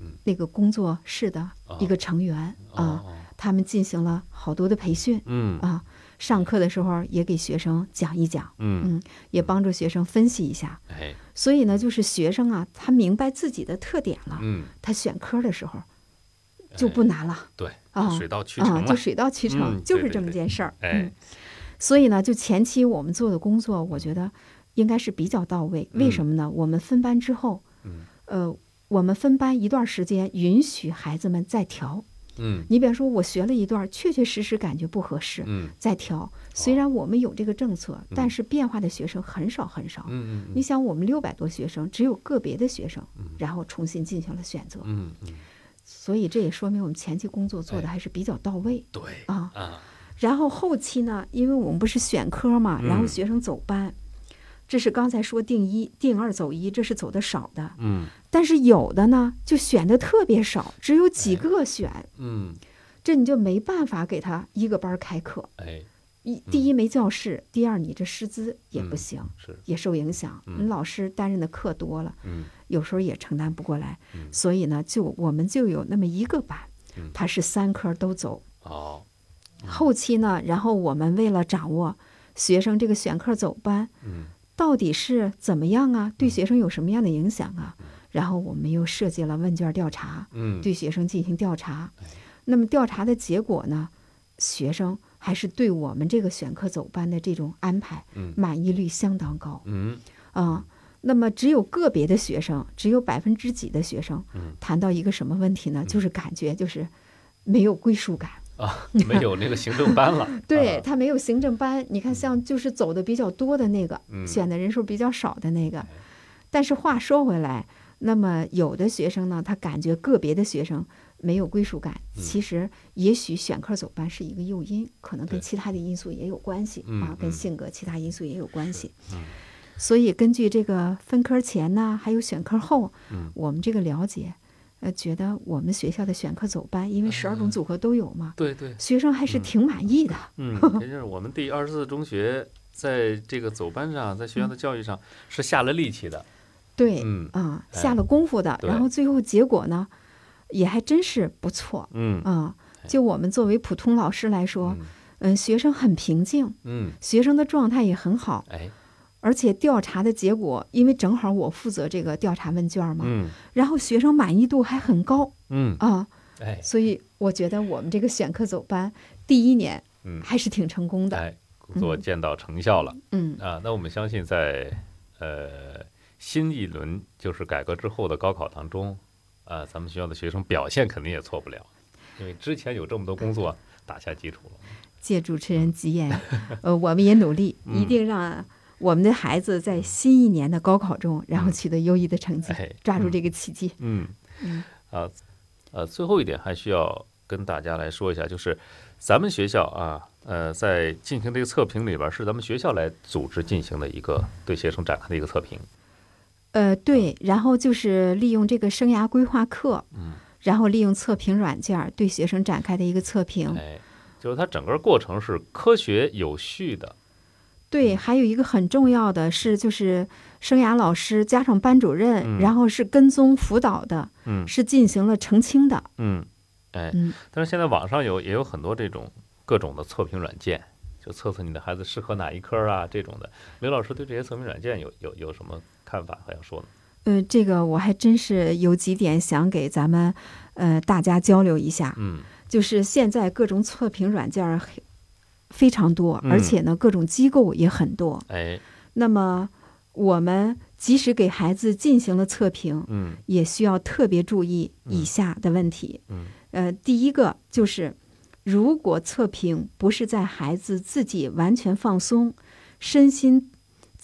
嗯那个工作室的哦一个成员嗯，啊，哦，他们进行了好多的培训嗯啊，上课的时候也给学生讲一讲，嗯，也帮助学生分析一下。哎，所以呢，就是学生啊，他明白自己的特点了，嗯，他选科的时候就哎不难了对，啊水到渠成啊，就。水到渠成，嗯就是这么件事儿。哎嗯，所以呢，就前期我们做的工作，我觉得应该是比较到位。为嗯什么呢？我们分班之后，嗯呃，我们分班一段时间，允许孩子们再调。嗯你比方说，我学了一段，确确实实感觉不合适，嗯再调。虽然我们有这个政策，但是变化的学生很少很少。嗯你想，我们六百多学生，只有个别的学生嗯，然后重新进行了选择。嗯嗯，所以这也说明我们前期工作做的哎还是比较到位对啊。啊，然后后期呢，因为我们不是选科嘛，然后嗯学生走班，这是刚才说定一、定二走一，这是走的少的。嗯但是有的呢，就选的特别少，只有几哎个选，嗯，这你就没办法给他一个班儿开课。哎，一第一没教室，第二你这师资也不嗯行，是，也受影响。嗯你老师担任的课多了，嗯有时候也承担不过来，嗯所以呢，就我们就有那么一个班嗯，他是三科都走。哦，后期呢，然后我们为了掌握学生这个选课走班嗯到底是怎么样啊，对学生有什么样的影响啊，然后我们又设计了问卷调查，嗯，对学生进行调查。哎。那么调查的结果呢，学生还是对我们这个选课走班的这种安排嗯。满意率相当高。嗯。啊。那么只有个别的学生，只有百分之几的学生嗯。谈到一个什么问题呢？嗯。就是感觉就是没有归属感。啊，没有那个行政班了。对啊他没有行政班，你看像就是走的比较多的那个，嗯选的人数比较少的那个。但是话说回来，那么有的学生呢，他感觉个别的学生没有归属感，嗯其实也许选课走班是一个诱因，可能跟其他的因素也有关系嗯啊，跟嗯性格、其他因素也有关系。嗯所以根据这个分科前呢，还有选科后，嗯我们这个了解，呃，觉得我们学校的选课走班，因为十二种嗯组合都有嘛，对对，学生还是嗯挺满意的。嗯，也就是我们第二十四中学在这个走班上，在学校的教育上是下了力气的。对，嗯啊，哎下了功夫的，对然后最后结果呢，也还真是不错嗯啊。哎就我们作为普通老师来说，嗯嗯，学生很平静，嗯，学生的状态也很好，哎，而且调查的结果，因为正好我负责这个调查问卷嘛，嗯然后学生满意度还很高嗯，啊，哎，所以我觉得我们这个选课走班第一年嗯，还是挺成功的。哎，工作见到成效了嗯啊。那我们相信在呃新一轮就是改革之后的高考当中，啊，咱们学校的学生表现肯定也错不了，因为之前有这么多工作打下基础了。借主持人吉言，呃，我们也努力，嗯一定让我们的孩子在新一年的高考中，然后取得优异的成绩，哎，抓住嗯这个契机。嗯嗯啊呃，最后一点还需要跟大家来说一下，就是咱们学校啊，呃，在进行这个测评里边儿，是咱们学校来组织进行的一个对学生展开的一个测评。呃，对，然后就是利用这个生涯规划课，嗯，然后利用测评软件儿对学生展开的一个测评。哎，就是它整个过程是科学有序的。对，还有一个很重要的是，就是生涯老师加上班主任，嗯然后是跟踪辅导的，嗯是进行了澄清的。嗯，哎，嗯，但是现在网上有也有很多这种各种的测评软件，就测测你的孩子适合哪一科啊这种的。刘老师对这些测评软件有有有什么看法还要说呢？呃，这个我还真是有几点想给咱们呃大家交流一下。嗯就是现在各种测评软件非常多，嗯。而且呢，各种机构也很多。哎。那么，我们即使给孩子进行了测评，嗯。也需要特别注意以下的问题。嗯。呃，第一个就是，如果测评不是在孩子自己完全放松、身心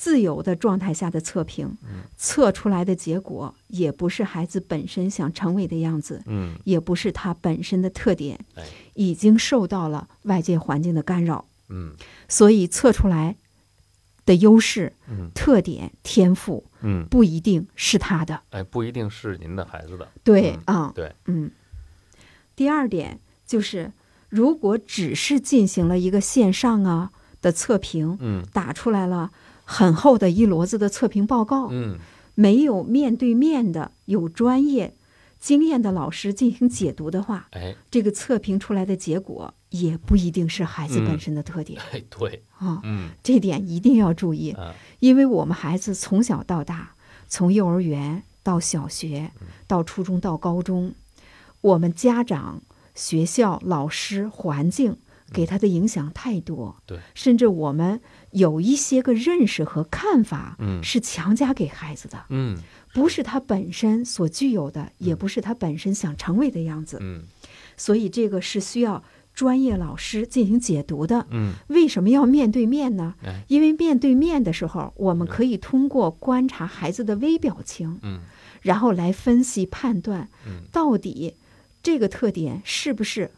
自由的状态下的测评，嗯测出来的结果也不是孩子本身想成为的样子，嗯也不是他本身的特点哎，已经受到了外界环境的干扰，嗯所以测出来的优势、嗯特点、天赋嗯，不一定是他的。哎，不一定是您的孩子的。对嗯啊，对，嗯。第二点就是，如果只是进行了一个线上啊的测评，嗯打出来了很厚的一摞子的测评报告，嗯。没有面对面的有专业经验的老师进行解读的话，哎。这个测评出来的结果也不一定是孩子嗯本身的特点、哎对，啊，嗯。这点一定要注意，啊因为我们孩子从小到大，从幼儿园到小学，到初中到高中，我们家长、学校、老师、环境给他的影响太多，对，甚至我们有一些个认识和看法嗯。是强加给孩子的，嗯。不是他本身所具有的，也不是他本身想成为的样子，嗯。所以这个是需要专业老师进行解读的。嗯。为什么要面对面呢？哎？因为面对面的时候，我们可以通过观察孩子的微表情，嗯。然后来分析判断嗯。到底这个特点是不是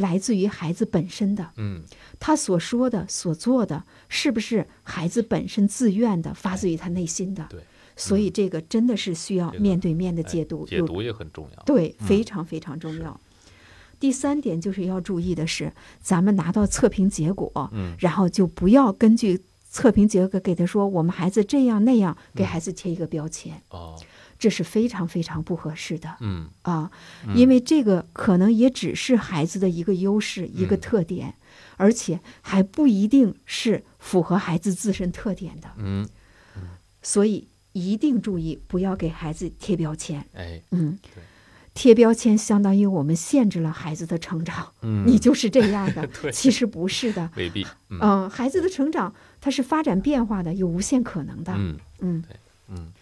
来自于孩子本身的，嗯。他所说的、所做的，是不是孩子本身自愿的、发自于他内心的？对，所以这个真的是需要面对面的哎解读，有解读也很重要。对，嗯。非常非常重要。第三点就是要注意的是，咱们拿到测评结果，嗯。然后就不要根据测评结果给他说我们孩子这样那样，给孩子贴一个标签，哦这是非常非常不合适的嗯啊！嗯因为这个可能也只是孩子的一个优势、一个嗯特点，而且还不一定是符合孩子自身特点的，嗯所以一定注意不要给孩子贴标签。哎嗯，贴标签相当于我们限制了孩子的成长，嗯，你就是这样的。其实不是的，未必嗯嗯、孩子的成长它是发展变化的，有无限可能的。嗯嗯，嗯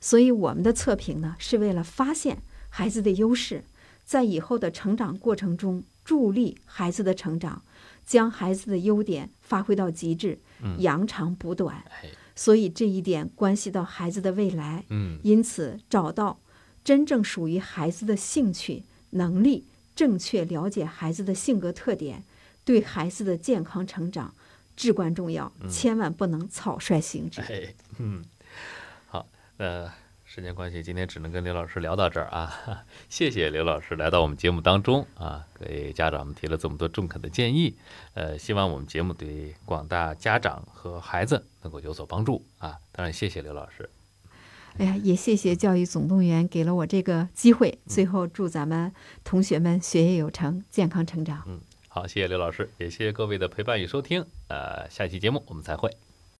所以我们的测评呢，是为了发现孩子的优势，在以后的成长过程中助力孩子的成长，将孩子的优点发挥到极致，嗯扬长补短。哎，所以这一点关系到孩子的未来。嗯因此，找到真正属于孩子的兴趣、能力，正确了解孩子的性格特点，对孩子的健康成长至关重要，千万不能草率行之。哎，嗯，好，那时间关系，今天只能跟刘老师聊到这儿啊。谢谢刘老师来到我们节目当中啊，给家长们提了这么多中肯的建议。呃，希望我们节目对广大家长和孩子能够有所帮助啊。当然，谢谢刘老师。哎呀，也谢谢教育总动员给了我这个机会。最后，祝咱们同学们学业有成，健康成长。嗯好，谢谢刘老师，也谢谢各位的陪伴与收听。呃，下期节目我们再会。